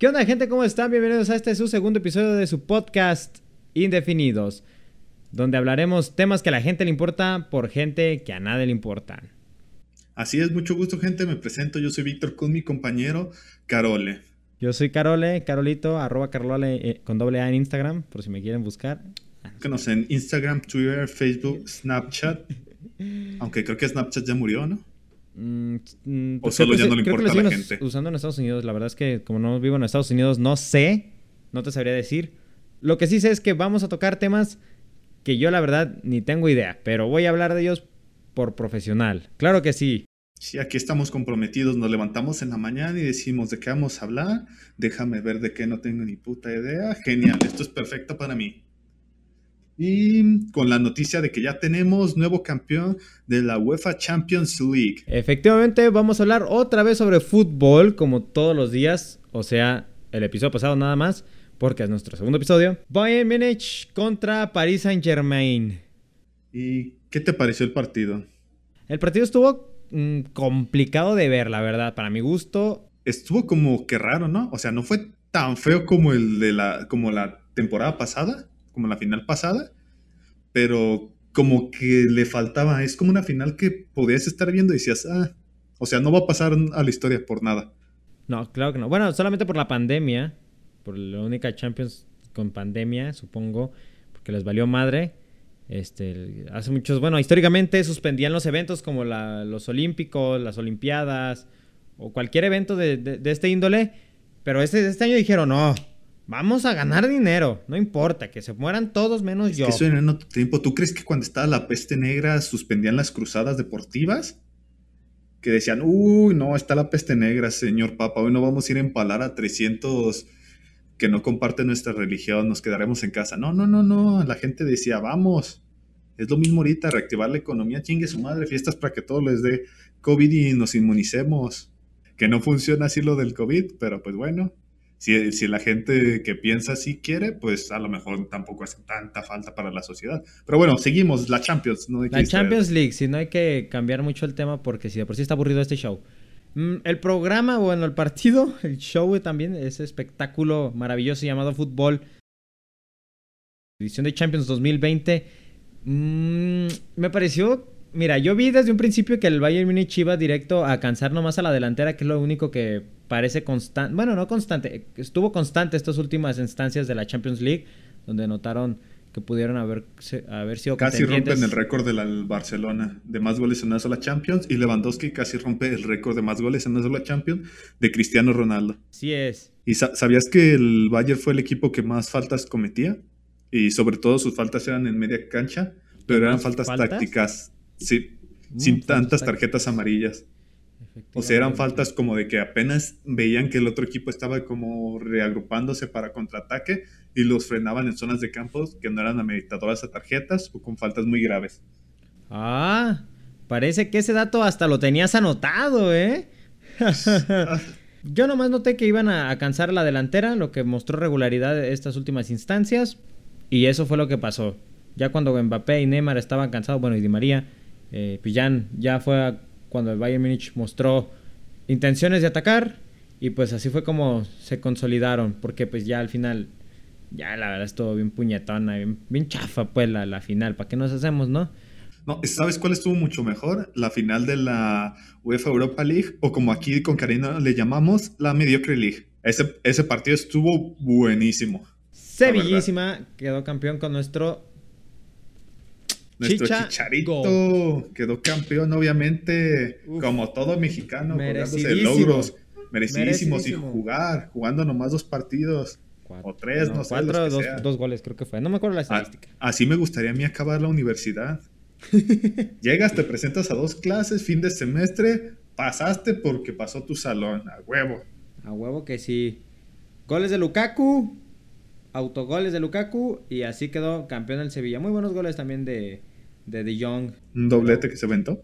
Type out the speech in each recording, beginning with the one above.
¿Qué onda, gente? ¿Cómo están? Bienvenidos a este su segundo episodio de su podcast Indefinidos, donde hablaremos temas que a la gente le importa por gente que a nadie le importan. Así es, mucho gusto, gente. Me presento. Yo soy Víctor con mi compañero Carole. Yo soy Carole, Carolito, arroba Carole eh, con doble A en Instagram, por si me quieren buscar. Búscanos en Instagram, Twitter, Facebook, Snapchat. Aunque creo que Snapchat ya murió, ¿no? Mm, mm, O pues solo ya no le importa a la gente. Usando en Estados Unidos, la verdad es que como no vivo en Estados Unidos, no sé, no te sabría decir. Lo que sí sé es que vamos a tocar temas que yo la verdad ni tengo idea, pero voy a hablar de ellos por profesional. Claro que sí. Sí, aquí estamos comprometidos. Nos levantamos en la mañana y decimos de qué vamos a hablar. Déjame ver de qué no tengo ni puta idea. Genial, esto es perfecto para mí. Y con la noticia de que ya tenemos nuevo campeón de la UEFA Champions League. Efectivamente, vamos a hablar otra vez sobre fútbol, como todos los días, o sea, el episodio pasado nada más, porque es nuestro segundo episodio. Bayern Múnich contra Paris Saint-Germain. ¿Y qué te pareció el partido? El partido estuvo mm, complicado de ver, la verdad, para mi gusto. estuvo como que raro, ¿no? O sea, no fue tan feo como el de la, como la temporada pasada, como la final pasada, pero como que le faltaba, es como una final que podías estar viendo y decías, ah, o sea, no va a pasar a la historia por nada. No, claro que no. Bueno, solamente por la pandemia, por la única Champions con pandemia, supongo, porque les valió madre. Este, hace muchos, bueno, históricamente suspendían los eventos como la- los olímpicos, las olimpiadas o cualquier evento de, de- de este índole, pero este, este año dijeron, no, vamos a ganar dinero, no importa, que se mueran todos menos Es yo. que eso en otro tiempo. ¿Tú crees que cuando estaba la peste negra suspendían las cruzadas deportivas? Que decían, uy, no, está la peste negra, señor Papa, hoy no vamos a ir a empalar a 300 que no comparten nuestra religión, nos quedaremos en casa. No, no, no, no, la gente decía, vamos, es lo mismo ahorita, reactivar la economía, chingue su madre, fiestas para que todos les dé COVID y nos inmunicemos. Que no funciona así lo del COVID, pero pues bueno, si, si la gente que piensa así quiere, pues a lo mejor tampoco hace tanta falta para la sociedad. Pero bueno, seguimos, la Champions. No La. Champions League, si no hay que cambiar mucho el tema porque si de por sí está aburrido este show. Mm, el programa, bueno, el partido, el show también, ese espectáculo maravilloso llamado fútbol. Edición de Champions 2020. mm, me pareció, mira, yo vi desde un principio que el Bayern Múnich iba directo a cansar nomás a la delantera, que es lo único que parece constante. Bueno, no constante, estuvo constante estas últimas instancias de la Champions League, donde notaron que pudieron haber, haber sido Casi rompen el récord del Barcelona de más goles en una sola Champions y Lewandowski casi rompe el récord de más goles en una sola Champions de Cristiano Ronaldo. Sí es. ¿Y sa- sabías que el Bayern fue el equipo que más faltas cometía? Y sobre todo sus faltas eran en media cancha, pero eran ¿Más faltas, faltas? tácticas, sí, Mm, sin faltas tantas tarjetas amarillas. O sea, eran faltas como de que apenas veían que el otro equipo estaba como reagrupándose para contraataque y los frenaban en zonas de campos que no eran ameritadoras a tarjetas o con faltas muy graves. Ah, parece que ese dato hasta lo tenías anotado, ¿eh? Yo nomás noté que iban a, a cansar la delantera, lo que mostró regularidad de estas últimas instancias. Y eso fue lo que pasó. Ya cuando Mbappé y Neymar estaban cansados, bueno, y Di María, eh, pues ya, fue cuando el Bayern Múnich mostró intenciones de atacar. Y pues así fue como se consolidaron. Porque pues ya al final, ya la verdad estuvo bien puñetona, bien, bien chafa pues la, la final. ¿Para qué nos hacemos, no? No, ¿sabes cuál estuvo mucho mejor? La final de la UEFA Europa League, o como aquí con Karina le llamamos, la Mediocre League. Ese, ese partido estuvo buenísimo. Sevillísima quedó campeón con nuestro Nuestro Chicha Chicharito Go. quedó campeón, obviamente, Uf. como todo mexicano, de logros merecidísimos y jugar, jugando nomás dos partidos. O tres, no sé, Cuatro, los que dos, sea. dos goles creo que fue. No me acuerdo la A- estadística. así me gustaría a mí acabar la universidad. Llegas, te presentas a dos clases, fin de semestre, pasaste porque pasó tu salón, a huevo. A huevo que sí. Goles de Lukaku. Autogoles de Lukaku. Y así quedó campeón el Sevilla. Muy buenos goles también de, de De Jong. Un doblete que se aventó.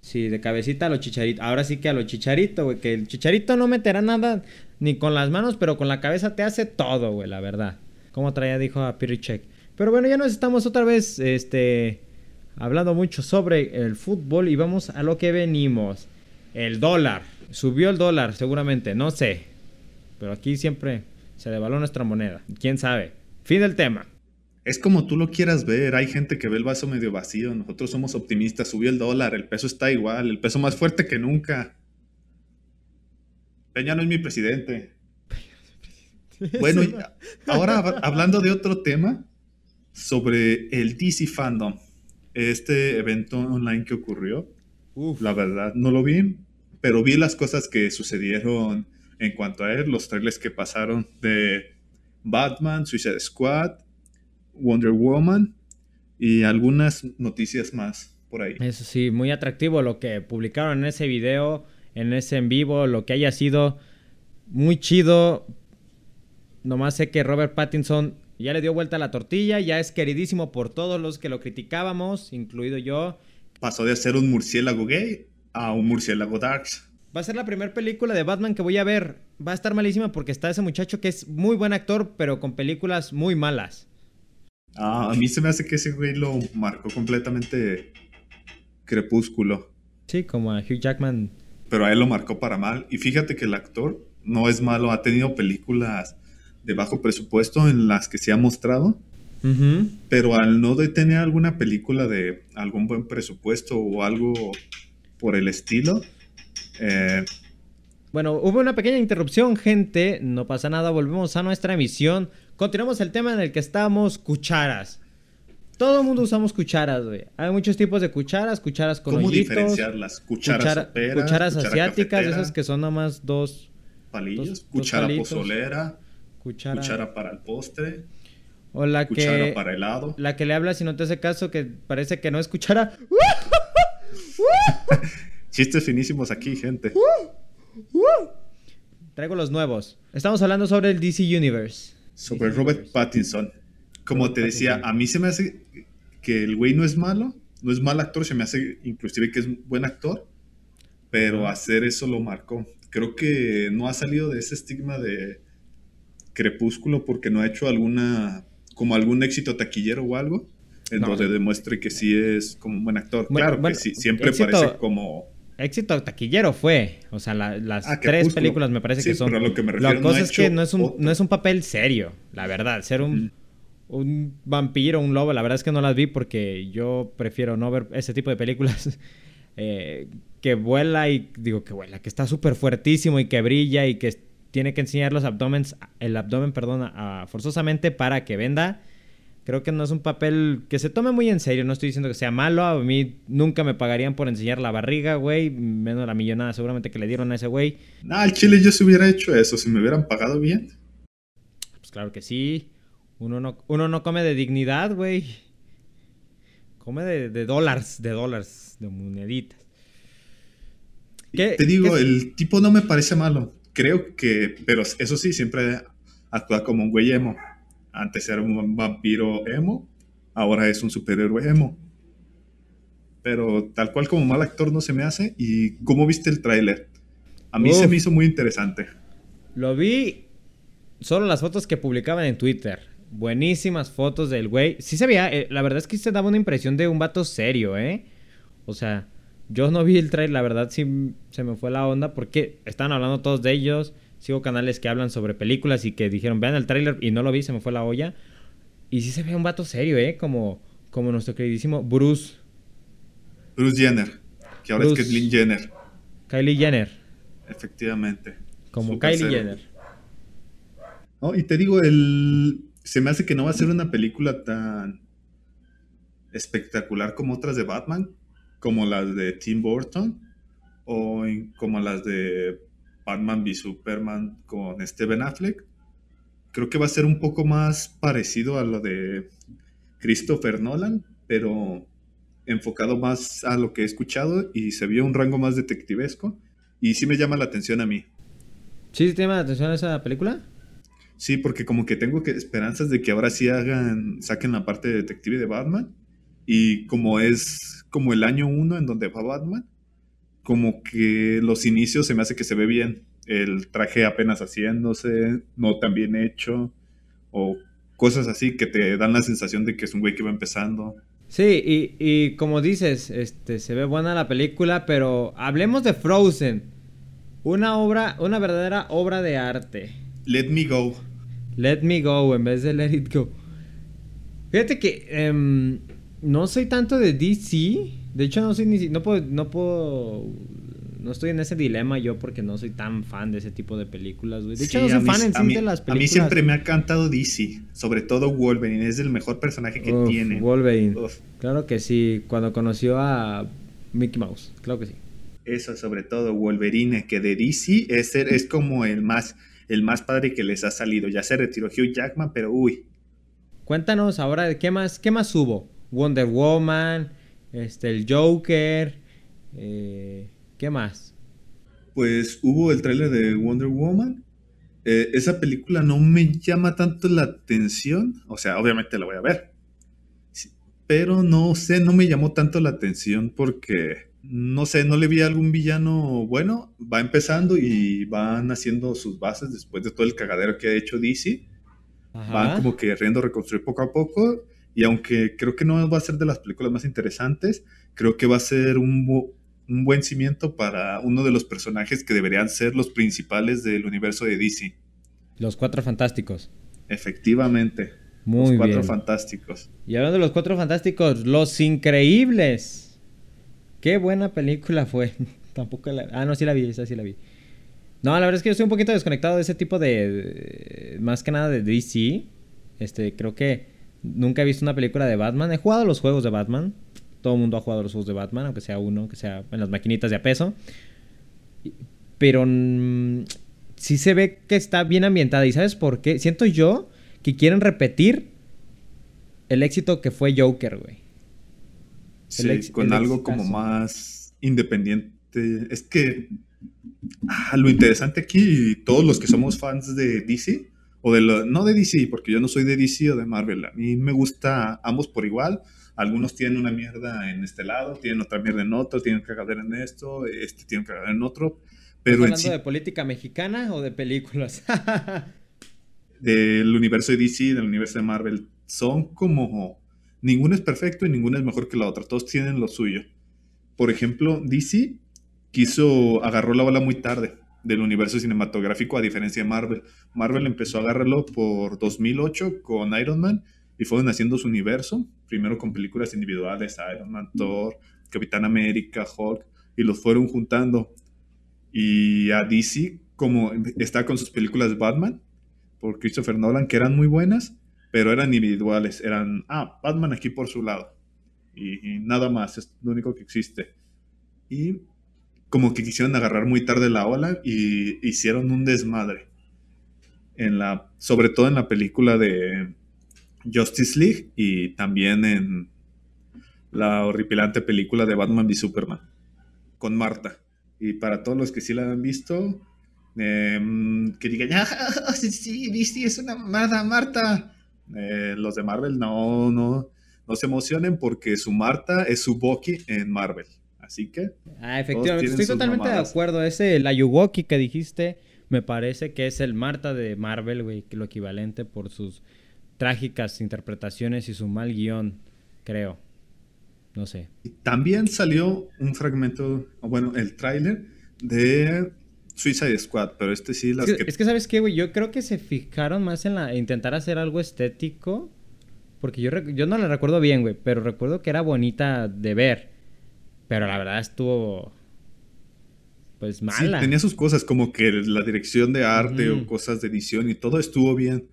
Sí, de cabecita a los chicharitos. Ahora sí que a los chicharito, güey. Que el chicharito no meterá nada ni con las manos, pero con la cabeza te hace todo, güey, la verdad. Como traía, dijo a Pirichek. Pero bueno, ya nos estamos otra vez, este, hablando mucho sobre el fútbol y vamos a lo que venimos. El dólar. Subió el dólar, seguramente, no sé. Pero aquí siempre se devaluó nuestra moneda. ¿Quién sabe? Fin del tema. Es como tú lo quieras ver, hay gente que ve el vaso medio vacío, nosotros somos optimistas, subió el dólar, el peso está igual, el peso más fuerte que nunca. Peña no es mi presidente. Bueno, ahora hablando de otro tema, sobre el DC Fandom, este evento online que ocurrió, la verdad no lo vi, pero vi las cosas que sucedieron en cuanto a él, los trailers que pasaron de Batman, Suicide Squad, Wonder Woman y algunas noticias más por ahí. Eso sí, muy atractivo lo que publicaron en ese video, en ese en vivo, lo que haya sido muy chido. Nomás sé que Robert Pattinson ya le dio vuelta a la tortilla, ya es queridísimo por todos los que lo criticábamos, incluido yo. Pasó de ser un murciélago gay a un murciélago darks. Va a ser la primera película de Batman que voy a ver. Va a estar malísima porque está ese muchacho que es muy buen actor, pero con películas muy malas. Ah, a mí se me hace que ese güey lo marcó completamente crepúsculo. Sí, como a Hugh Jackman. Pero a él lo marcó para mal. Y fíjate que el actor no es malo, ha tenido películas de bajo presupuesto en las que se ha mostrado. Pero al no de tener alguna película de algún buen presupuesto o algo por el estilo. Eh, bueno, hubo una pequeña interrupción, gente. No pasa nada, volvemos a nuestra emisión. Continuamos el tema en el que estamos, cucharas. Todo el mundo usamos cucharas, güey. Hay muchos tipos de cucharas, cucharas con ¿Cómo diferenciarlas? Cucharas Cucharas asiáticas, esas que son nomás dos... Palillos. cuchara pozolera. Cuchara... para el postre. O la cuchara para helado. La que le habla si no te hace caso, que parece que no es cuchara. Chistes finísimos aquí, gente. Traigo los nuevos. Estamos hablando sobre el DC Universe sobre Robert Pattinson. Como te decía, a mí se me hace que el güey no es malo, no es mal actor, se me hace inclusive que es buen actor, pero hacer eso lo marcó. Creo que no ha salido de ese estigma de crepúsculo porque no ha hecho alguna, como algún éxito taquillero o algo, en donde demuestre que sí es como un buen actor. claro que sí, siempre parece como éxito taquillero fue. O sea, las ah, tres películas me parece que son. Pero lo que me refiero, la cosa es que no es, un, no es un papel serio, la verdad. Ser un, un vampiro, un lobo, la verdad es que no las vi porque yo prefiero no ver ese tipo de películas. Eh, que vuela y digo que vuela, que está súper fuertísimo y que brilla y que tiene que enseñar los abdomens, el abdomen, perdón, forzosamente para que venda. Creo que no es un papel que se tome muy en serio. No estoy diciendo que sea malo. A mí nunca me pagarían por enseñar la barriga, güey. Menos la millonada seguramente que le dieron a ese güey. Nah, al chile yo se hubiera hecho eso si me hubieran pagado bien. Pues claro que sí. Uno no, uno no come de dignidad, güey. Come de, dólares, de dólares, de moneditas. Te digo, el tipo no me parece malo. Creo que, pero eso sí, siempre actúa como un güey emo. Antes era un vampiro emo, ahora es un superhéroe emo. Pero tal cual como mal actor no se me hace. ¿Y cómo viste el tráiler? A mí se me hizo muy interesante. Lo vi solo las fotos que publicaban en Twitter. Buenísimas fotos del güey. Sí se veía, eh, la verdad es que se daba una impresión de un vato serio, ¿eh? O sea, yo no vi el trailer, la verdad sí se me fue la onda porque estaban hablando todos de ellos sigo canales que hablan sobre películas y que dijeron, vean el tráiler y no lo vi, se me fue la olla. Y sí se ve un vato serio, ¿eh? Como, como nuestro queridísimo Bruce. Bruce Jenner, que ahora es Kylie Jenner. Kylie Jenner. Efectivamente. Como Kylie Jenner. y te digo, el... se me hace que no va a ser una película tan espectacular como otras de Batman, como las de Tim Burton o como las de Batman v Superman con Steven Affleck. Creo que va a ser un poco más parecido a lo de Christopher Nolan, pero enfocado más a lo que he escuchado y se vio un rango más detectivesco y sí me llama la atención a mí. ¿Sí te llama la atención esa película? Sí, porque como que tengo que esperanzas de que ahora sí hagan, saquen la parte de detective de Batman y como es como el año uno en donde va Batman, como que los inicios se me hace que se ve bien. El traje apenas haciéndose, no tan bien hecho, o cosas así que te dan la sensación de que es un güey que va empezando. Sí, y, y como dices, este, se ve buena la película, pero hablemos de Frozen. Una obra, una verdadera obra de arte. Let Me Go. Let Me Go en vez de Let It Go. Fíjate que em, no soy tanto de DC. De hecho, no soy ni no puedo, no puedo. No estoy en ese dilema yo porque no soy tan fan de ese tipo de películas, güey. De hecho, no soy fan en sí de las películas. A mí siempre me ha cantado DC, sobre todo Wolverine, es el mejor personaje que tiene. Wolverine. Claro que sí, cuando conoció a Mickey Mouse, claro que sí. Eso, sobre todo Wolverine, que de DC es, es como el más, el más padre que les ha salido. Ya se retiró Hugh Jackman, pero uy. Cuéntanos ahora, ¿qué más, qué más hubo? Wonder Woman, este, el Joker, eh, ¿qué más? Pues hubo el tráiler de Wonder Woman. Eh, esa película no me llama tanto la atención, o sea, obviamente la voy a ver. pero no sé, no me llamó tanto la atención porque, no sé, no le vi a algún villano bueno. Va empezando y van haciendo sus bases después de todo el cagadero que ha hecho DC. Van como que queriendo reconstruir poco a poco y aunque creo que no va a ser de las películas más interesantes, creo que va a ser un, un buen cimiento para uno de los personajes que deberían ser los principales del universo de DC. Los Cuatro Fantásticos. Efectivamente. Muy los Cuatro Fantásticos. Y hablando de los Cuatro Fantásticos, Los Increíbles. Qué buena película fue. Tampoco la... Ah, no, sí la vi, esa sí la vi. No, la verdad es que yo estoy un poquito desconectado de ese tipo de... Más que nada de DC. Este, creo que Nunca he visto una película de Batman. He jugado los juegos de Batman. Todo el mundo ha jugado los juegos de Batman, aunque sea uno, que sea en las maquinitas de a peso. Pero mm, sí se ve que está bien ambientada. ¿Y sabes por qué? Siento yo que quieren repetir el éxito que fue Joker, güey. Sí, con algo como más independiente. Es que ah, lo interesante aquí, todos los que somos fans de DC, o de lo, no de DC, porque yo no soy de DC o de Marvel, a mí me gusta ambos por igual, algunos tienen una mierda en este lado, tienen otra mierda en otro, tienen que cagar en esto, este tiene que cagar en otro, pero ¿Estás hablando de política mexicana o de películas? del universo de DC, del universo de Marvel, son como, ninguno es perfecto y ninguno es mejor que la otra, todos tienen lo suyo. Por ejemplo, DC quiso, agarró la bola muy tarde del universo cinematográfico a diferencia de Marvel. Marvel empezó a agarrarlo por 2008 con Iron Man y fueron haciendo su universo, primero con películas individuales, Iron Man, Thor, Capitán América, Hulk, y los fueron juntando. Y a DC, como está con sus películas Batman, por Christopher Nolan, que eran muy buenas, pero eran individuales, eran, ah, Batman aquí por su lado, y, y nada más, es lo único que existe. Y como que quisieron agarrar muy tarde la ola y hicieron un desmadre. En la, sobre todo en la película de Justice League y también en la horripilante película de Batman v Superman con Marta. Y para todos los que sí la han visto, em, que digan, ah, sí, sí, es una mamada, Marta. Eh, los de Marvel no, no, no se emocionen porque su Marta es su Bucky en Marvel. Así que. Ah, efectivamente, estoy totalmente de acuerdo. Ese, la Yugoki que dijiste, me parece que es el Marta de Marvel, güey, lo equivalente por sus trágicas interpretaciones y su mal guion, creo. No sé. También salió un fragmento, bueno, el tráiler de Suicide Squad, pero este sí las es que, Es que, ¿sabes qué, güey? Yo creo que se fijaron más en la intentar hacer algo estético. Porque yo, yo no la recuerdo bien, güey, pero recuerdo que era bonita de ver. Pero la verdad estuvo. Pues mala. Sí, tenía sus cosas, como que la dirección de arte o cosas de edición y todo estuvo bien.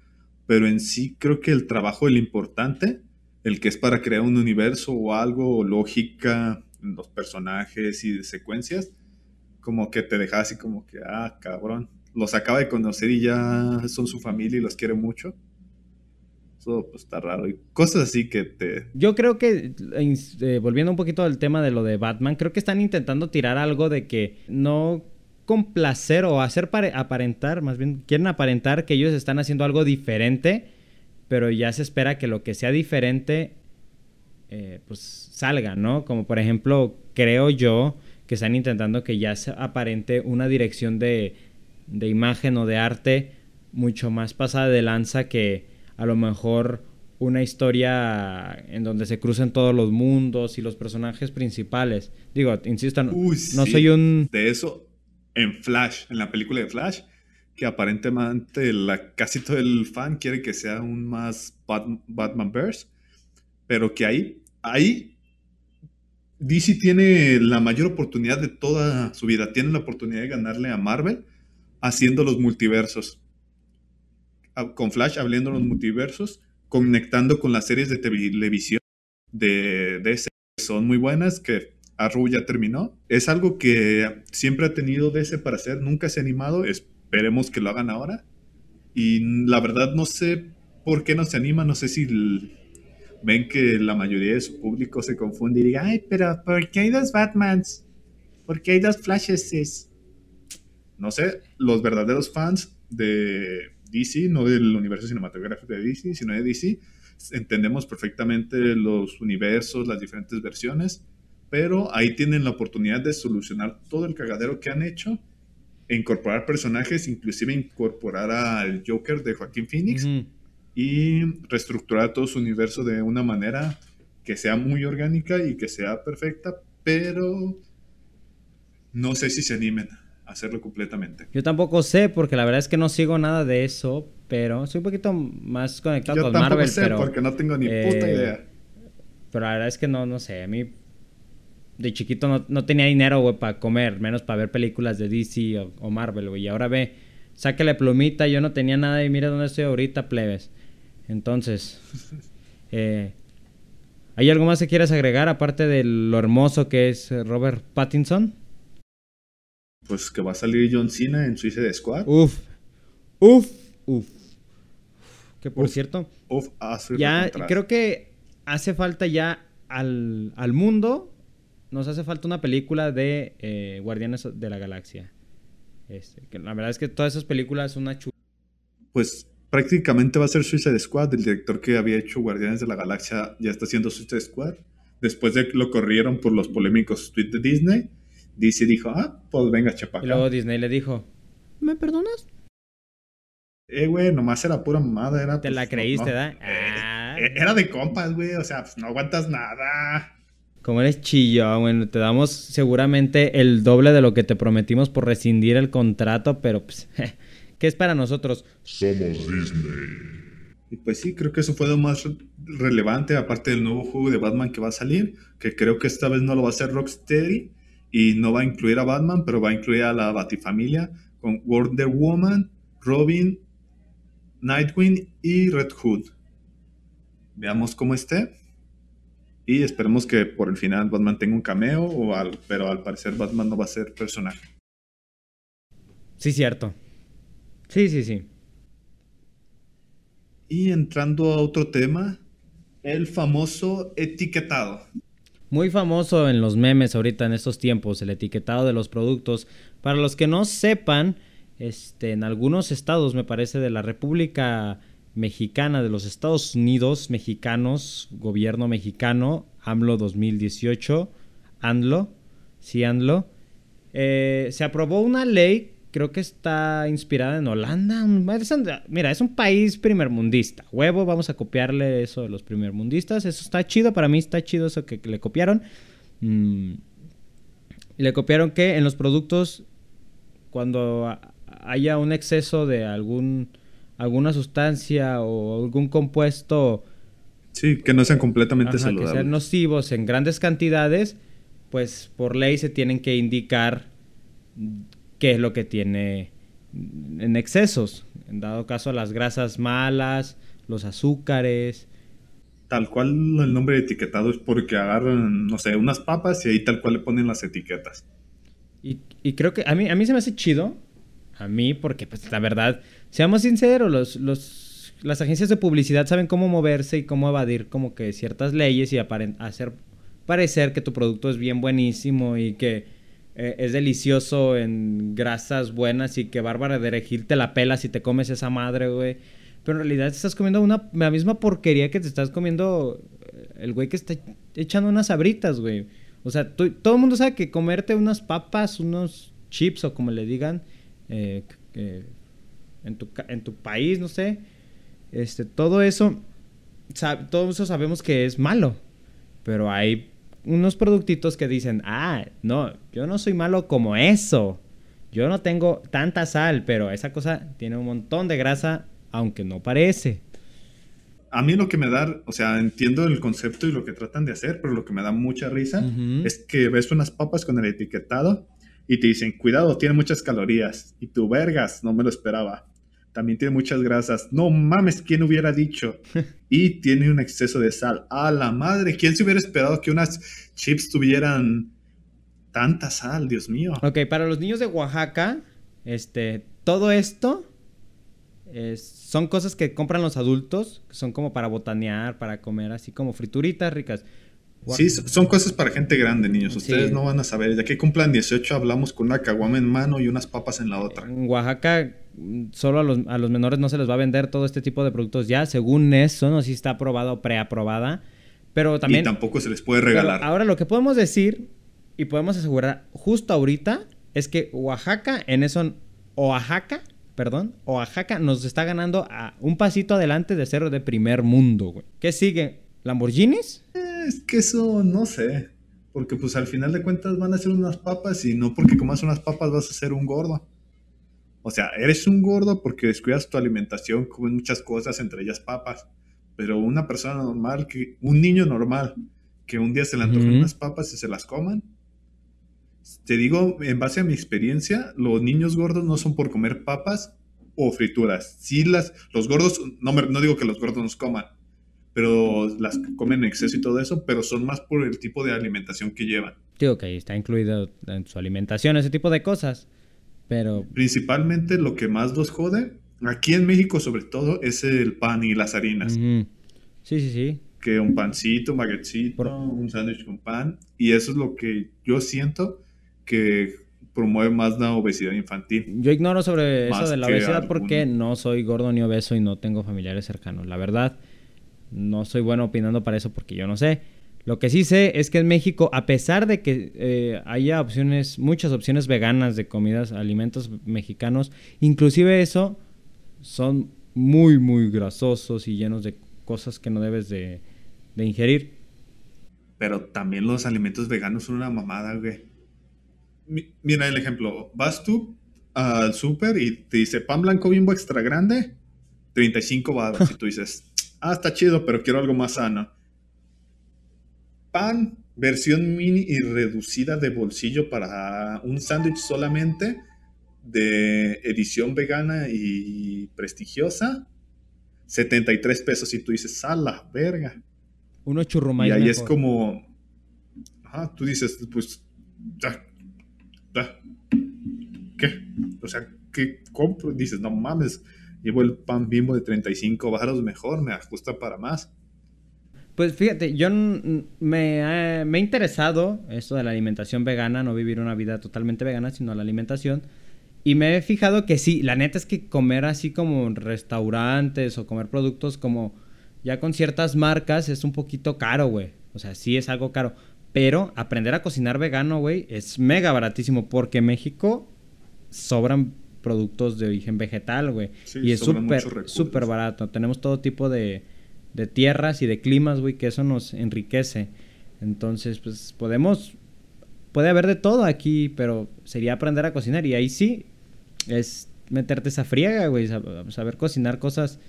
Pero en sí creo que el trabajo, el importante, el que es para crear un universo o algo, o lógica los personajes y de secuencias, como que te deja así como que, ah, cabrón, los acaba de conocer y ya son su familia y los quiere mucho pues está raro. Y cosas así que te... Yo creo que, eh, volviendo un poquito al tema de lo de Batman, creo que están intentando tirar algo de que no complacer o hacer aparentar, más bien quieren aparentar que ellos están haciendo algo diferente, pero ya se espera que lo que sea diferente, eh, pues salga, ¿no? Como por ejemplo, creo yo que están intentando que ya se aparente una dirección de, de imagen o de arte mucho más pasada de lanza que a lo mejor una historia en donde se crucen todos los mundos y los personajes principales. Digo, insisto, no, soy un... De eso, en Flash, en la película de Flash, que aparentemente la, casi todo el fan quiere que sea un más Batman Verse, pero que ahí, ahí DC tiene la mayor oportunidad de toda su vida, tiene la oportunidad de ganarle a Marvel haciendo los multiversos. Con Flash abriendo los multiversos, conectando con las series de televisión de DC, son muy buenas, que Arrow ya terminó. Es algo que siempre ha tenido DC para hacer, nunca se ha animado, esperemos que lo hagan ahora. Y la verdad no sé por qué no se anima, no sé si ven que la mayoría de su público se confunde y diga, ay, pero ¿por qué hay dos Batmans? ¿Por qué hay dos Flashes? No sé, los verdaderos fans de DC, no del universo cinematográfico de DC, sino de DC, entendemos perfectamente los universos, las diferentes versiones, pero ahí tienen la oportunidad de solucionar todo el cagadero que han hecho, e incorporar personajes, inclusive incorporar al Joker de Joaquín Phoenix y reestructurar todo su universo de una manera que sea muy orgánica y que sea perfecta, pero no sé si se animen hacerlo completamente. Yo tampoco sé, porque la verdad es que no sigo nada de eso, pero estoy un poquito más conectado con Marvel. Yo tampoco sé, porque no tengo ni puta eh, idea. Pero la verdad es que no, no sé, a mí de chiquito no, tenía dinero, güey, para comer, menos para ver películas de DC o, Marvel, güey. Y ahora ve, sáquele plumita, yo no tenía nada y mira dónde estoy ahorita, plebes. Entonces, eh, ¿hay algo más que quieras agregar aparte de lo hermoso que es Robert Pattinson? Pues que va a salir John Cena en Suicide Squad. Uf, uf, uf. Que por cierto, uf, ya creo que hace falta ya al, al mundo nos hace falta una película de eh, Guardianes de la Galaxia. Este, que la verdad es que todas esas películas son una chula. Pues prácticamente va a ser Suicide Squad. El director que había hecho Guardianes de la Galaxia ya está haciendo Suicide Squad. Después de que lo corrieron por los polémicos tweets de Disney, DC dijo, ah, pues venga, chapaca. Y luego Disney le dijo, ¿me perdonas? Eh, güey, nomás era pura mamada. Era, Te la pues, creíste, ¿verdad? Eh, ah. era de compas, güey. O sea, pues no aguantas nada. Como eres chillo, bueno, te damos seguramente el doble de lo que te prometimos por rescindir el contrato, pero pues, ¿qué es para nosotros? Somos Disney. Y pues sí, creo que eso fue lo más relevante, aparte del nuevo juego de Batman que va a salir, que creo que esta vez no lo va a hacer Rocksteady y no va a incluir a Batman, pero va a incluir a la Batifamilia con Wonder Woman, Robin, Nightwing y Red Hood. Veamos cómo esté. Y esperemos que por el final Batman tenga un cameo, o pero al parecer Batman no va a ser personaje. Sí, cierto. Sí, sí, sí. Y entrando a otro tema, el famoso etiquetado. Muy famoso en los memes ahorita en estos tiempos, el etiquetado de los productos. Para los que no sepan, este, en algunos estados, me parece, de la República mexicana de los Estados Unidos mexicanos, gobierno mexicano, AMLO 2018, ANLO, sí ANLO, eh, se aprobó una ley, creo que está inspirada en Holanda. Mira, es un país primermundista. Huevo, vamos a copiarle eso de los primermundistas. Eso está chido, para mí está chido eso que, le copiaron. Mm, le copiaron que en los productos, cuando haya un exceso de algún alguna sustancia o algún compuesto. Sí, que no sean completamente saludables. Que sean nocivos en grandes cantidades, pues por ley se tienen que indicar qué es lo que tiene en excesos. En dado caso, las grasas malas, los azúcares. Tal cual el nombre de etiquetado es porque agarran, no sé, unas papas y ahí tal cual le ponen las etiquetas. Y, y creo que a mí, a mí se me hace chido. A mí, porque pues la verdad, Seamos sinceros, los, los, las agencias de publicidad saben cómo moverse y cómo evadir como que ciertas leyes y hacer parecer que tu producto es bien buenísimo y que eh, es delicioso en grasas buenas y que Bárbara de Regil te la pela si te comes esa madre, güey. Pero en realidad te estás comiendo una, la misma porquería que te estás comiendo eh, el güey que está echando unas sabritas, güey. O sea, todo el mundo sabe que comerte unas papas, unos chips o como le digan, eh, en tu, en tu país, no sé. Este, todo eso, todo eso sabemos que es malo. Pero hay unos productitos que dicen, ah, no, yo no soy malo como eso. Yo no tengo tanta sal, pero esa cosa tiene un montón de grasa, aunque no parece. A mí lo que me da, o sea, entiendo el concepto y lo que tratan de hacer, pero lo que me da mucha risa es que ves unas papas con el etiquetado y te dicen, cuidado, tiene muchas calorías. Y tú, vergas, no me lo esperaba. También tiene muchas grasas. No mames, ¿quién hubiera dicho? Y tiene un exceso de sal. A la madre, ¿quién se hubiera esperado que unas chips tuvieran tanta sal? Dios mío. Ok, para los niños de Oaxaca, este, todo esto es- son cosas que compran los adultos, que son como para botanear, para comer, así como frituritas ricas. Sí, so- son cosas para gente grande, niños. Ustedes Sí. no van a saber. Ya que cumplan 18, hablamos con una caguama en mano y unas papas en la otra. En Oaxaca, solo a los, a los menores no se les va a vender todo este tipo de productos ya, según eso, no si está aprobada o preaprobada. Pero también. y tampoco se les puede regalar. ahora lo que podemos decir y podemos asegurar justo ahorita es que Oaxaca, en eso, Oaxaca, perdón, Oaxaca nos está ganando a un pasito adelante de ser de primer mundo, güey. ¿Qué sigue? ¿Lamborghinis? Es que eso no sé. Porque pues al final de cuentas van a ser unas papas y no porque comas unas papas vas a ser un gordo. O sea, eres un gordo porque descuidas tu alimentación, comes muchas cosas, entre ellas papas. Pero una persona normal, que un niño normal, que un día se le antojan Ujú. unas papas y se las coman. Te digo, en base a mi experiencia, los niños gordos no son por comer papas o frituras. Sí, las, los gordos, no, me- no digo que los gordos nos coman, pero las comen en exceso y todo eso, pero son más por el tipo de alimentación que llevan. Digo que ahí está incluido en su alimentación, ese tipo de cosas. Pero Principalmente lo que más los jode, aquí en México sobre todo, es el pan y las harinas. ujú. sí, sí, sí. Que un pancito, un baguetcito, Por- un sándwich con pan. Y eso es lo que yo siento que promueve más la obesidad infantil. Yo ignoro sobre eso de la que obesidad alguno. porque no soy gordo ni obeso y no tengo familiares cercanos. La verdad, no soy bueno opinando para eso porque yo no sé. Lo que sí sé es que en México, a pesar de que eh, haya opciones, muchas opciones veganas de comidas, alimentos mexicanos, inclusive eso, son muy, muy grasosos y llenos de cosas que no debes de, de ingerir. Pero también los alimentos veganos son una mamada, güey. Mi- Mira el ejemplo. Vas tú al súper y te dice pan blanco bimbo extra grande, 35 baros. y tú dices, ah, está chido, pero quiero algo más sano. Pan, versión mini y reducida de bolsillo para un sándwich solamente de edición vegana y prestigiosa. 73 pesos y tú dices, a la verga. Uno churrumais Y ahí es como. Ajá, tú dices, pues. Ya, ya, ¿Qué? O sea, ¿qué compro? Dices, no mames, llevo el pan bimbo de 35 baros mejor, me ajusta para más. Pues fíjate, yo me, ha- me ha interesado esto de la alimentación vegana, no vivir una vida totalmente vegana, sino la alimentación. Y me he fijado que sí, la neta es que comer así como en restaurantes o comer productos como ya con ciertas marcas es un poquito caro, güey. O sea, sí es algo caro. Pero aprender a cocinar vegano, güey, es mega baratísimo porque en México sobran productos de origen vegetal, güey. Sí, y es súper, súper barato. Tenemos todo tipo de, de tierras y de climas, güey, que eso nos enriquece. Entonces, pues podemos, puede haber de todo aquí, pero sería aprender a cocinar. Y ahí sí, es meterte esa friega, güey, sab- saber cocinar cosas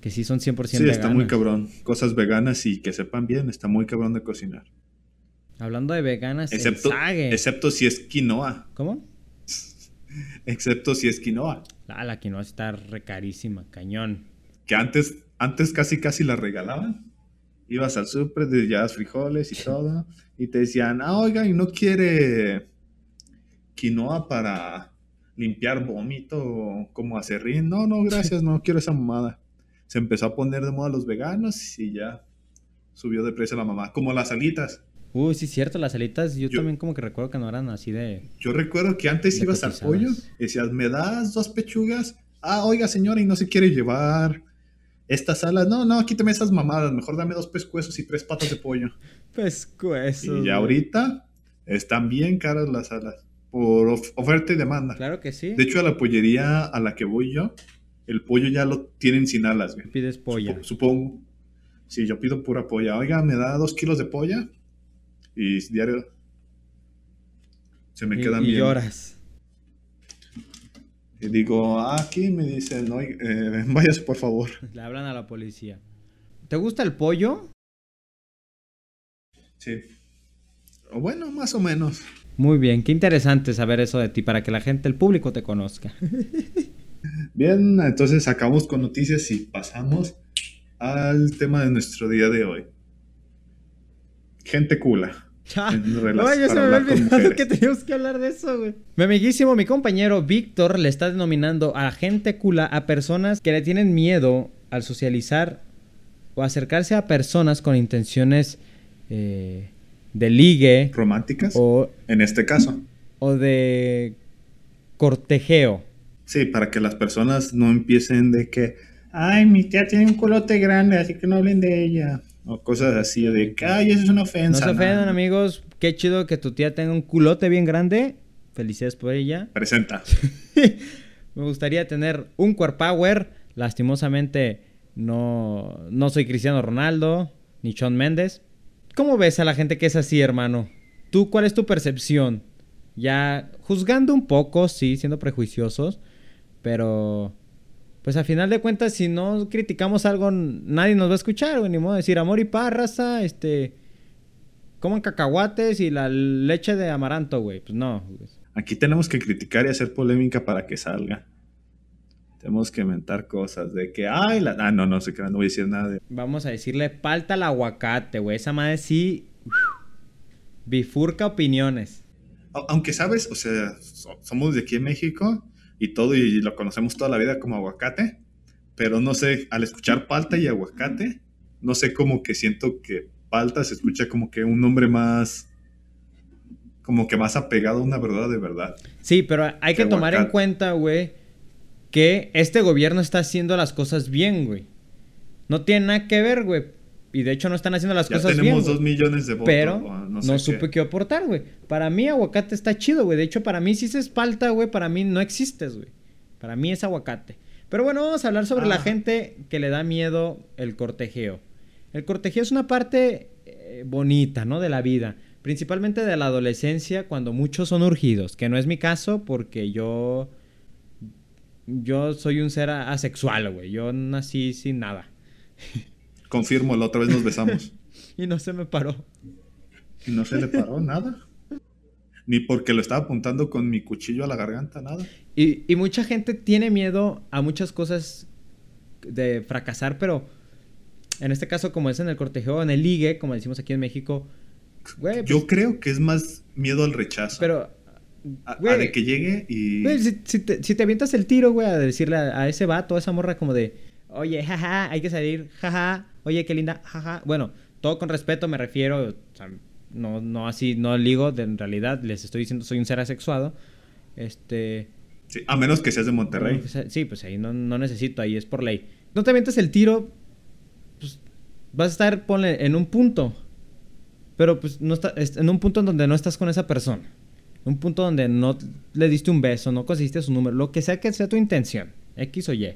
que sí son 100% Sí, veganas. está muy cabrón. Cosas veganas y que sepan bien, está muy cabrón de cocinar. Hablando de veganas, Excepto, excepto si es quinoa. ¿Cómo? Excepto si es quinoa. Ah, la quinoa está recarísima, cañón. Que antes, antes casi casi la regalaban. Ibas al súper, de llevabas frijoles y todo. Y te decían, ah, oiga, ¿y no quiere quinoa para limpiar vómito como acerrín? No, no, gracias, no quiero esa mamada. Se empezó a poner de moda los veganos y ya subió de precio la mamá. Como las alitas. Uy, sí, cierto, las alitas, yo, Yo- también como que recuerdo que no eran así de... Yo recuerdo que antes ibas al pollo y decías, ¿me das dos pechugas? Ah, oiga, señora, y no se quiere llevar estas alas. No, no, quítame esas mamadas. Mejor dame dos pescuezos y tres patas de pollo. Pescuezos. y ya ahorita están bien caras las alas. Por of- oferta y demanda. Claro que sí. De hecho, a la pollería a la que voy yo, el pollo ya lo tienen sin alas, güey. Pides polla. Supo- supongo. Si yo pido pura polla. Oiga, ¿me da dos kilos de polla? Y diario se me y, quedan y bien. lloras. Y digo, "Ah, aquí me dicen, no, eh, váyase por favor. Le hablan a la policía. ¿Te gusta el pollo? Sí. O bueno, más o menos. Muy bien, qué interesante saber eso de ti para que la gente, el público te conozca. Bien, entonces acabamos con noticias y pasamos al tema de nuestro día de hoy. Gente cula. Ya. Rela- Oye, se me había olvidado que teníamos que hablar de eso, güey. Mi amiguísimo, mi compañero Víctor le está denominando a gente cula a personas que le tienen miedo al socializar o acercarse a personas con intenciones eh, de ligue ¿Románticas? o, En este caso. o de cortejeo. Sí, para que las personas no empiecen de que, ay, mi tía tiene un culote grande, así que no hablen de ella. O cosas así de que, ay, eso es una No ofensa. se ofendan, amigos. Qué chido que tu tía tenga un culote bien grande. Felicidades por ella. Presenta. Me gustaría tener un core power. Lastimosamente no, no soy Cristiano Ronaldo ni Shawn Méndez. ¿Cómo ves a la gente que es así, hermano? ¿Tú cuál es tu percepción? Ya juzgando un poco, sí, siendo prejuiciosos, pero pues a final de cuentas si no criticamos algo nadie nos va a escuchar, güey, ni modo de decir amor y paz, raza, este coman cacahuates y la leche de amaranto, güey. Pues no, güey. Aquí tenemos que criticar y hacer polémica para que salga. Tenemos que inventar cosas de que, ay, la... Ah, no, no sé qué, no voy a decir nada de... Vamos a decirle palta al aguacate, güey. Esa madre sí. Bifurca opiniones. Aunque sabes, o sea, so- somos de aquí en México y todo, y lo conocemos toda la vida como aguacate, pero no sé, al escuchar palta y aguacate, no sé como que siento que palta se escucha como que un nombre más, como que más apegado a una verdad de verdad. Sí, pero hay que tomar en cuenta, güey, que este gobierno está haciendo las cosas bien, güey. No tiene nada que ver, güey. Y de hecho no están haciendo las Ya cosas bien. tenemos dos millones de votos. Pero o no, sé supe qué. qué aportar, güey. Para mí aguacate está chido, güey. De hecho, para mí si se espalta, güey, para mí no existes, güey. Para mí es aguacate. Pero bueno, vamos a hablar sobre la Ah. gente que le da miedo el cortejeo. El cortejeo es una parte eh, bonita, ¿no? De la vida. Principalmente de la adolescencia, cuando muchos son urgidos. Que no es mi caso porque yo... Yo soy un ser asexual, güey. Yo nací sin nada. Confirmo, la otra vez nos besamos. Y no se me paró. y no se le paró nada. Ni porque lo estaba apuntando con mi cuchillo a la garganta, nada. Y, y mucha gente tiene miedo a muchas cosas de fracasar, pero en este caso, como es en el cortejeo, en el ligue, como decimos aquí en México, güey, pues, Yo creo que es más miedo al rechazo. pero, a, de que llegue y... güey, si, si te, si te avientas el tiro, güey, a decirle a, a ese vato, a esa morra, como de, oye, jaja, hay que salir, jaja, oye, qué linda, jaja. Bueno, todo con respeto me refiero, o sea, no, no así, no ligo, de, en realidad les estoy diciendo, soy un ser asexuado. Este. Sí, a menos que seas de Monterrey. Pues, Sí, pues ahí no, no necesito, ahí es por ley. No te avientes el tiro, pues vas a estar, ponle, en un punto. Pero pues no está, es- en un punto en donde no estás con esa persona. Un punto donde no le diste un beso, no conseguiste su número, lo que sea que sea tu intención, X o Y.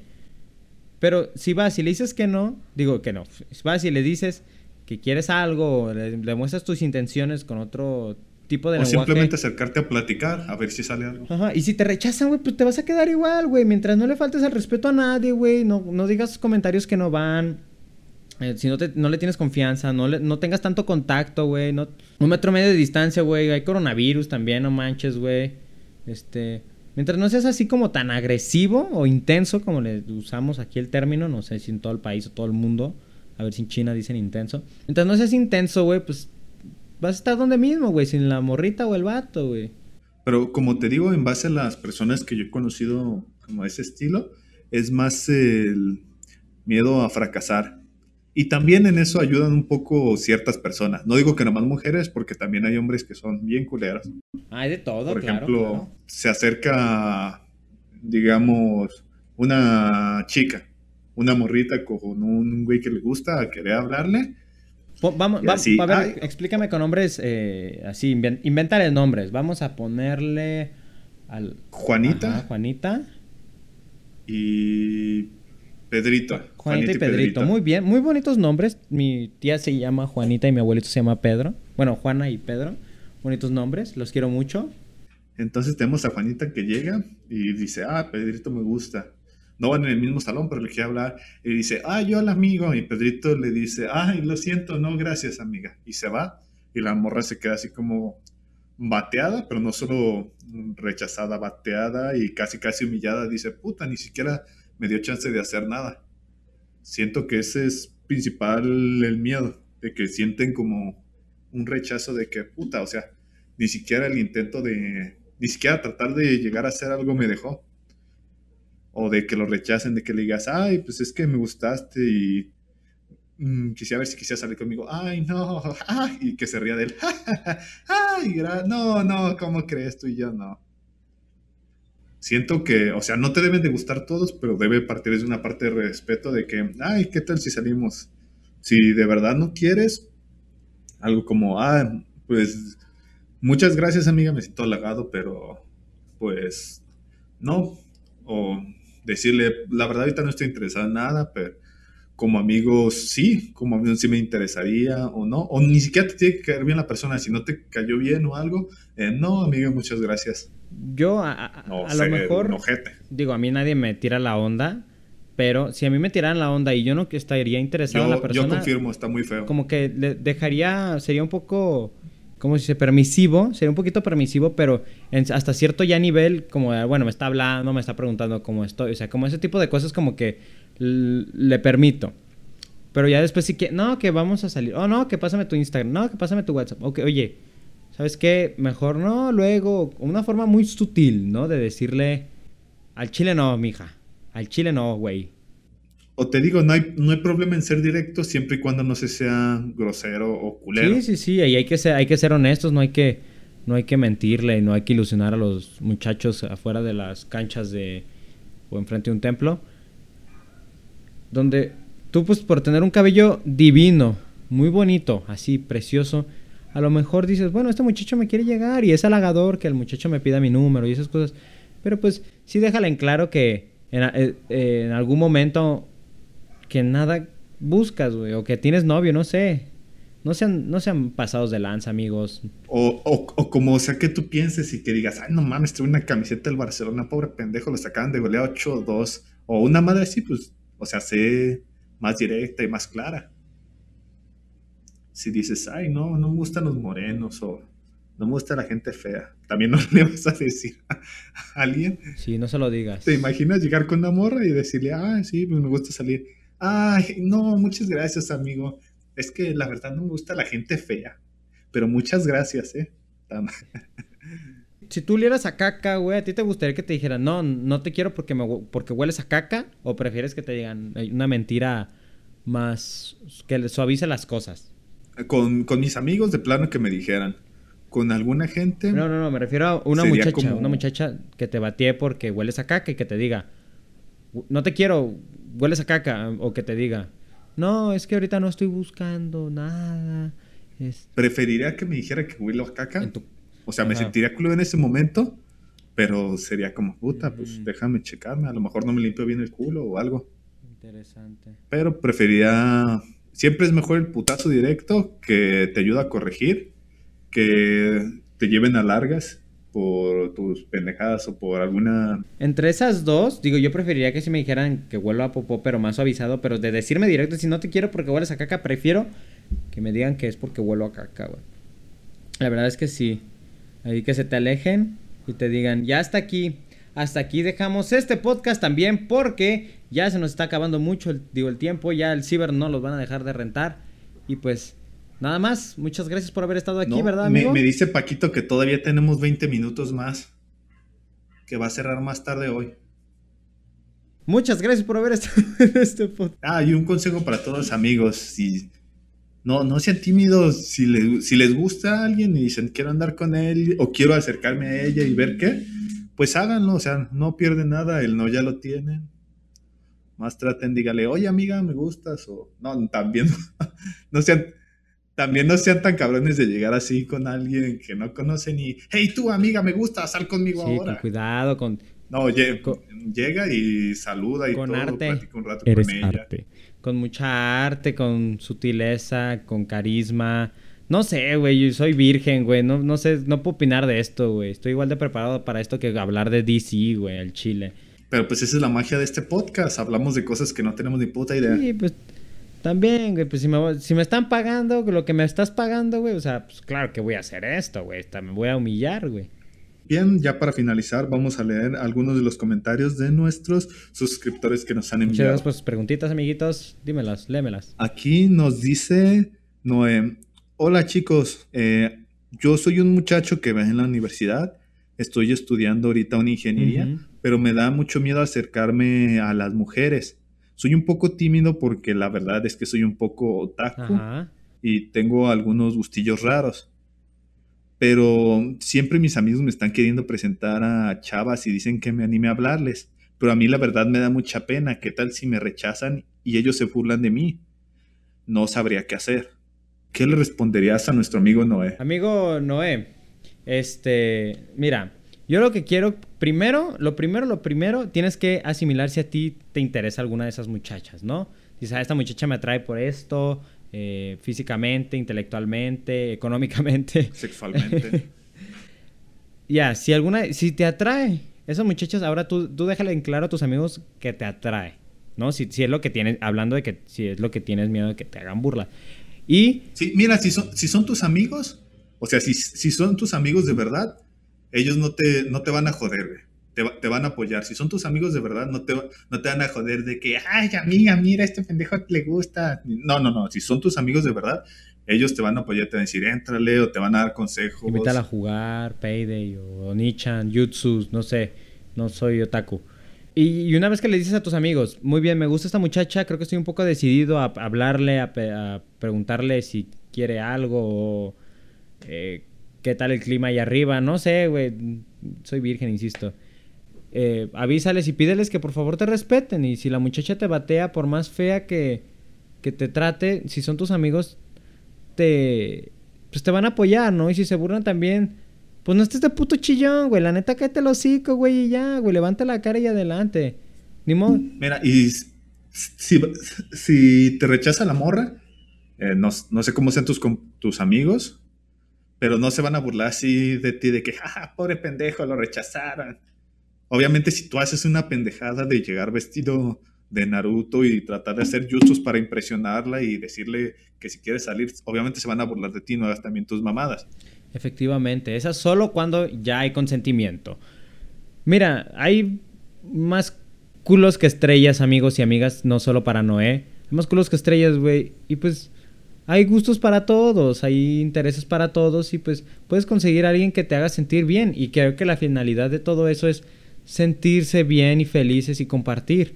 Pero si vas y le dices que no, digo que no, si vas y le dices que quieres algo, le, le muestras tus intenciones con otro tipo de o lenguaje. simplemente acercarte a platicar, a ver si sale algo. Ajá, y si te rechazan, güey, pues te vas a quedar igual, güey. Mientras no le faltes el respeto a nadie, güey. No, no digas comentarios que no van. Eh, si no, te- no le tienes confianza, no, le- no tengas tanto contacto, güey. No, un metro medio de distancia, güey. Hay coronavirus también, no manches, güey. Este. Mientras no seas así como tan agresivo o intenso, como le usamos aquí el término, no sé si en todo el país o todo el mundo. A ver si en China dicen intenso. Mientras no seas intenso, güey, pues vas a estar donde mismo, güey. Sin la morrita o el vato, güey. Pero como te digo, en base a las personas que yo he conocido como ese estilo, es más el miedo a fracasar. Y también en eso ayudan un poco ciertas personas. No digo que nomás mujeres, porque también hay hombres que son bien culeros. Hay de todo, Por claro, ejemplo, claro. se acerca, digamos, una chica, una morrita con un güey que le gusta a querer hablarle. Vamos, Y va- así, a ver, ay. explícame con nombres eh, así, inven- invéntale nombres. Vamos a ponerle al Juanita Ajá, Juanita. y Pedrito. Juanita y Pedrito. Muy bien, muy bonitos nombres. Mi tía se llama Juanita y mi abuelito se llama Pedro. Bueno, Juana y Pedro. Bonitos nombres, los quiero mucho. Entonces tenemos a Juanita que llega y dice, ah, Pedrito me gusta. No van en el mismo salón, pero le quiere hablar. Y dice, ah, yo al amigo. Y Pedrito le dice, ay, lo siento, no, gracias, amiga. Y se va. Y la morra se queda así como bateada, pero no solo rechazada, bateada y casi, casi humillada. Dice, puta, ni siquiera me dio chance de hacer nada. Siento que ese es principal el miedo, de que sienten como un rechazo de que, puta, o sea, ni siquiera el intento de, ni siquiera tratar de llegar a hacer algo me dejó. O de que lo rechacen, de que le digas, ay, pues es que me gustaste y mm, quisiera ver si quisiera salir conmigo. Ay, no, y que se ría de él. ay, no, no, ¿cómo crees tú y yo? No. Siento que, o sea, no te deben de gustar todos, pero debe partir de una parte de respeto de que, ay, ¿qué tal si salimos? Si de verdad no quieres, algo como, ah, pues muchas gracias amiga, me siento halagado, pero pues no. O decirle, la verdad ahorita no estoy interesado en nada, pero como amigo sí, como amigo sí me interesaría o no, o ni siquiera te tiene que caer bien la persona, si no te cayó bien o algo, eh, no amiga, muchas gracias. Yo a, lo mejor, digo, a mí nadie me tira la onda, pero si a mí me tiraran la onda y yo no estaría interesado en la persona. Yo confirmo, está muy feo. Como que le dejaría, sería un poco, ¿cómo se dice? Permisivo, sería un poquito permisivo, pero hasta cierto ya nivel, como, bueno, me está hablando, me está preguntando cómo estoy, o sea, como ese tipo de cosas como que le permito. Pero ya después sí que, no, que vamos a salir. Oh, no, que pásame tu Instagram. No, que pásame tu WhatsApp. Ok, oye, ¿sabes qué? Mejor no, luego, una forma muy sutil, ¿no? De decirle, al chile no, mija. Al chile no, güey. O te digo, no hay, no hay problema en ser directo siempre y cuando no se sea grosero o culero. Sí, sí, sí, ahí hay que ser, hay que ser honestos, no hay que, no hay que mentirle, no hay que ilusionar a los muchachos afuera de las canchas de o enfrente de un templo. Donde tú, pues, por tener un cabello divino, muy bonito, así, precioso, a lo mejor dices, bueno, este muchacho me quiere llegar y es halagador que el muchacho me pida mi número y esas cosas. Pero pues sí déjala en claro que eh, en, algún momento que nada buscas, güey, o que tienes novio, no sé. No sean, no sean pasados de lanza, amigos. O, o, como, o sea, que tú pienses y que digas, ay, no mames, tuve una camiseta del Barcelona, pobre pendejo, lo sacaban de goleado 8-2. O una madre así, pues, o sea, sé más directa y más clara. Si dices, ay, no, no me gustan los morenos o no me gusta la gente fea. También no le vas a decir a alguien. Sí, no se lo digas. ¿Te imaginas llegar con una morra y decirle, ah, sí, pues me gusta salir? Ay, no, muchas gracias, amigo. Es que la verdad no me gusta la gente fea. Pero muchas gracias, ¿eh? si tú lieras a caca, güey, ¿a ti te gustaría que te dijeran, no, no te quiero porque, me, porque hueles a caca? ¿O prefieres que te digan una mentira más que suavice las cosas? Con, con mis amigos, de plano que me dijeran con alguna gente. No, no, no, me refiero a una muchacha, una muchacha que te batee porque hueles a caca y que te diga, no te quiero, hueles a caca, o que te diga, no, es que ahorita no estoy buscando nada. Preferiría que me dijera que huelo a caca. O sea, me sentiría culo en ese momento, pero sería como, puta, pues mm. déjame checarme, a lo mejor no me limpio bien el culo o algo. Interesante. Pero preferiría, siempre es mejor el putazo directo que te ayuda a corregir que te lleven a largas por tus pendejadas o por alguna... Entre esas dos, digo, yo preferiría que si me dijeran que vuelva a popó, pero más suavizado, pero de decirme directo, si no te quiero porque hueles a caca, prefiero que me digan que es porque vuelo a caca, güey. La verdad es que sí. Ahí que se te alejen y te digan, ya hasta aquí, hasta aquí dejamos este podcast también porque ya se nos está acabando mucho, el, digo, el tiempo, ya el ciber no los van a dejar de rentar y pues Nada más, muchas gracias por haber estado aquí, ¿verdad, amigo? Me, dice Paquito que todavía tenemos 20 minutos más. Que va a cerrar más tarde hoy. Muchas gracias por haber estado en este podcast. Ah, y un consejo para todos amigos. Si, no, no sean tímidos. Si, si les gusta a alguien y dicen quiero andar con él o quiero acercarme a ella y ver qué, pues háganlo. O sea, no pierden nada. El no ya lo tienen. Más traten, dígale, oye amiga, me gustas. O no, también no sean también no sean tan cabrones de llegar así con alguien que no conocen y, hey, tú amiga, me gusta, sal conmigo sí, Con cuidado, con... No, llega y saluda y con todo, arte. un rato con ella. Arte. Con mucha arte, con sutileza, con carisma. No sé, güey, yo soy virgen, güey. No, no sé, no puedo opinar de esto, güey. Estoy igual de preparado para esto que hablar de DC, güey, el chile. Pero pues esa es la magia de este podcast. Hablamos de cosas que no tenemos ni puta idea. Sí, pues también, güey, pues si me, si me están pagando lo que me estás pagando, güey, o sea, pues claro que voy a hacer esto, güey. Me voy a humillar, güey. Bien, ya para finalizar, vamos a leer algunos de los comentarios de nuestros suscriptores que nos han enviado. Muchas gracias por sus preguntitas, amiguitos. Dímelas, lémelas. Aquí nos dice Noé. Hola chicos, eh, yo soy un muchacho que va en la universidad, estoy estudiando ahorita una ingeniería, pero me da mucho miedo acercarme a las mujeres. Soy un poco tímido porque la verdad es que soy un poco otaku y tengo algunos gustillos raros. Pero siempre mis amigos me están queriendo presentar a chavas y dicen que me anime a hablarles. Pero a mí la verdad me da mucha pena. ¿Qué tal si me rechazan y ellos se burlan de mí? No sabría qué hacer. ¿Qué le responderías a nuestro amigo Noé? Amigo Noé, este, mira, yo lo que quiero, primero, lo primero, lo primero, tienes que asimilar si a ti te interesa alguna de esas muchachas, ¿no? Si esta muchacha me atrae por esto, eh, físicamente, intelectualmente, económicamente. Sexualmente. ya, si alguna, si te atrae, esas muchachas, ahora tú, tú déjale en claro a tus amigos que te atrae, ¿no? Si, si es lo que tienes, hablando de que si es lo que tienes miedo de que te hagan burla. Y... Sí, mira, si son, si son tus amigos, o sea, si, si son tus amigos de verdad, ellos no te, no te van a joder, Te, te, van a apoyar. Si son tus amigos de verdad, no te, no te van a joder de que, ay, amiga, mira, este pendejo le gusta. No, no, no. Si son tus amigos de verdad, ellos te van a apoyar, te van a decir, éntrale, o te van a dar consejos. Invítala a jugar, Payday, o Nichan, Jutsu, no sé. No soy otaku. Y, una vez que le dices a tus amigos, muy bien, me gusta esta muchacha, creo que estoy un poco decidido a, hablarle, a, preguntarle si quiere algo o eh, qué tal el clima ahí arriba, no sé, güey, soy virgen, insisto. Eh, avísales y pídeles que por favor te respeten y si la muchacha te batea, por más fea que, que te trate, si son tus amigos, te, pues te van a apoyar, ¿no? Y si se burlan también pues no estés de puto chillón, güey. La neta, cállate el hocico, güey, y ya, güey. Levanta la cara y adelante. Ni. Mira, y si, te rechaza la morra, eh, no, sé cómo sean tus, tus amigos, pero no se van a burlar así de ti, de que, jaja, pobre pendejo, lo rechazaron. Obviamente, si tú haces una pendejada de llegar vestido de Naruto y tratar de hacer justos para impresionarla y decirle que si quieres salir, obviamente se van a burlar de ti, no hagas también tus mamadas. Efectivamente, esa solo cuando ya hay consentimiento. Mira, hay más culos que estrellas, amigos y amigas, no solo para Noé. Hay más culos que estrellas, güey. Y pues hay gustos para todos, hay intereses para todos y pues puedes conseguir a alguien que te haga sentir bien. Y creo que la finalidad de todo eso es sentirse bien y felices y compartir.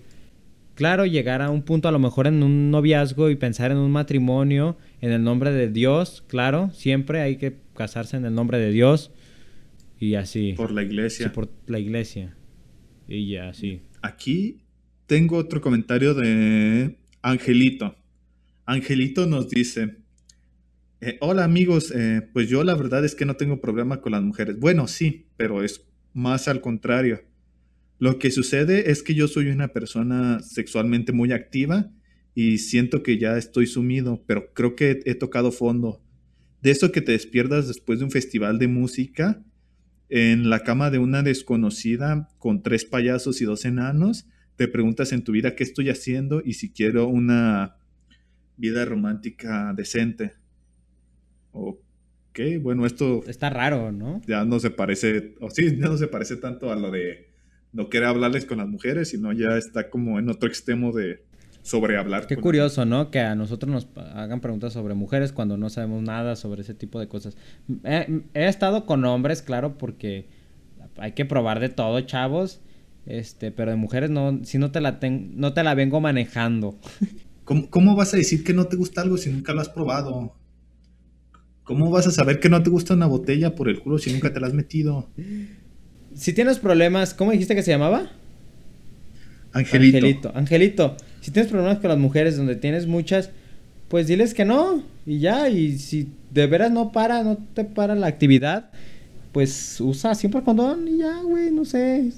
Claro, llegar a un punto a lo mejor en un noviazgo y pensar en un matrimonio en el nombre de Dios, claro, siempre hay que casarse en el nombre de Dios y así. Por la iglesia. Sí, por la iglesia. Y ya, sí. Aquí tengo otro comentario de Angelito. Angelito nos dice, eh, hola amigos, eh, pues yo la verdad es que no tengo problema con las mujeres. Bueno, sí, pero es más al contrario. Lo que sucede es que yo soy una persona sexualmente muy activa y siento que ya estoy sumido, pero creo que he tocado fondo. De eso que te despiertas después de un festival de música en la cama de una desconocida con tres payasos y dos enanos, te preguntas en tu vida qué estoy haciendo y si quiero una vida romántica decente. Ok, bueno, esto... Está raro, ¿no? Ya no se parece, o sí, ya no se parece tanto a lo de no querer hablarles con las mujeres, sino ya está como en otro extremo de sobre hablar. Qué curioso, ¿no? Que a nosotros nos hagan preguntas sobre mujeres cuando no sabemos nada sobre ese tipo de cosas. He, estado con hombres, claro, porque hay que probar de todo, chavos. Este, pero de mujeres no, si no te la no te la vengo manejando. ¿Cómo, ¿Cómo, vas a decir que no te gusta algo si nunca lo has probado? ¿Cómo vas a saber que no te gusta una botella por el culo si nunca te la has metido? Si tienes problemas, ¿cómo dijiste que se llamaba? Angelito. Angelito. Angelito, si tienes problemas con las mujeres donde tienes muchas, pues diles que no y ya. Y si de veras no para, no te para la actividad, pues usa siempre el condón y ya, güey, no sé.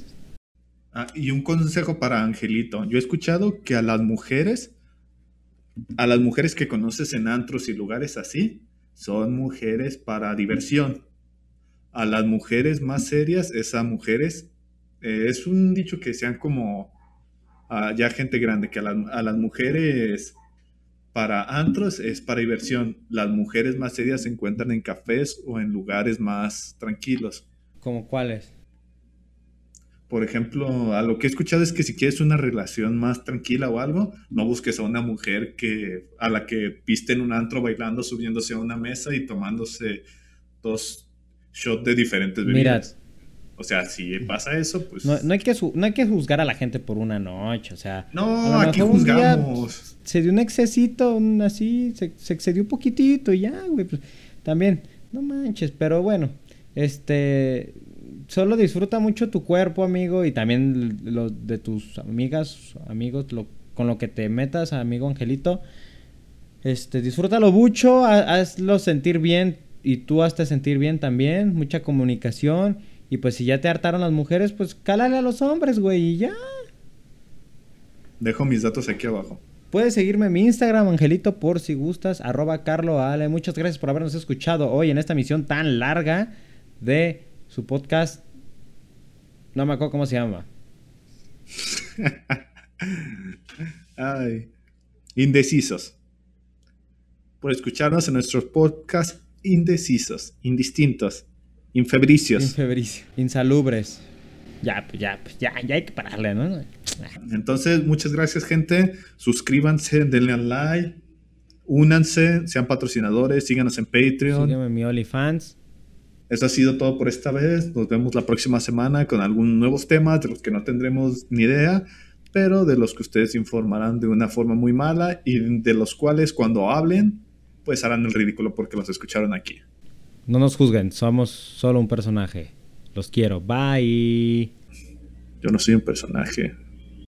Ah, y un consejo para Angelito. Yo he escuchado que a las mujeres, a las mujeres que conoces en antros y lugares así, son mujeres para diversión. A las mujeres más serias es a mujeres, eh, es un dicho que sean como ya gente grande, que a, a las mujeres para antros es para diversión. Las mujeres más serias se encuentran en cafés o en lugares más tranquilos. ¿Como cuáles? Por ejemplo, a lo que he escuchado es que si quieres una relación más tranquila o algo, no busques a una mujer que a la que viste en un antro bailando, subiéndose a una mesa y tomándose dos shots de diferentes bebidas. O sea, si pasa eso, pues... No, hay que no hay que juzgar a la gente por una noche, o sea... No, aquí juzgamos. se dio un excesito, un así, se, se, excedió un poquitito y ya, güey. Pues, también, no manches, pero bueno, este solo disfruta mucho tu cuerpo, amigo, y también lo de tus amigas, amigos, con lo que te metas, amigo Angelito. Este, disfrútalo mucho, hazlo sentir bien y tú hazte sentir bien también, mucha comunicación. Y pues si ya te hartaron las mujeres, pues cálale a los hombres, güey, y ya. Dejo mis datos aquí abajo. Puedes seguirme en mi Instagram, Angelito, por si gustas, arroba Carlo Ale. Muchas gracias por habernos escuchado hoy en esta misión tan larga de su podcast. No me acuerdo cómo se llama. Ay. Indecisos. Por escucharnos en nuestros podcasts indecisos, indistintos, infebricios. Infebricios, insalubres. Ya, pues ya, pues ya, ya hay que pararle, ¿no? Entonces, muchas gracias, gente. Suscríbanse, denle al like, únanse, sean patrocinadores, síganos en Patreon. Síganme en mi OnlyFans. Eso ha sido todo por esta vez. Nos vemos la próxima semana con algunos nuevos temas de los que no tendremos ni idea, pero de los que ustedes informarán de una forma muy mala y de los cuales cuando hablen, pues harán el ridículo porque los escucharon aquí. No nos juzguen, somos solo un personaje. Los quiero. Bye. Yo no soy un personaje.